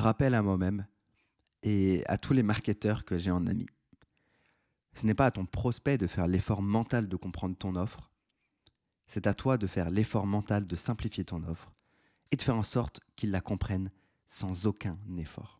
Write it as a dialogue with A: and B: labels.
A: rappel à moi-même et à tous les marketeurs que j'ai en ami. Ce n'est pas à ton prospect de faire l'effort mental de comprendre ton offre, c'est à toi de faire l'effort mental de simplifier ton offre et de faire en sorte qu'il la comprenne sans aucun effort.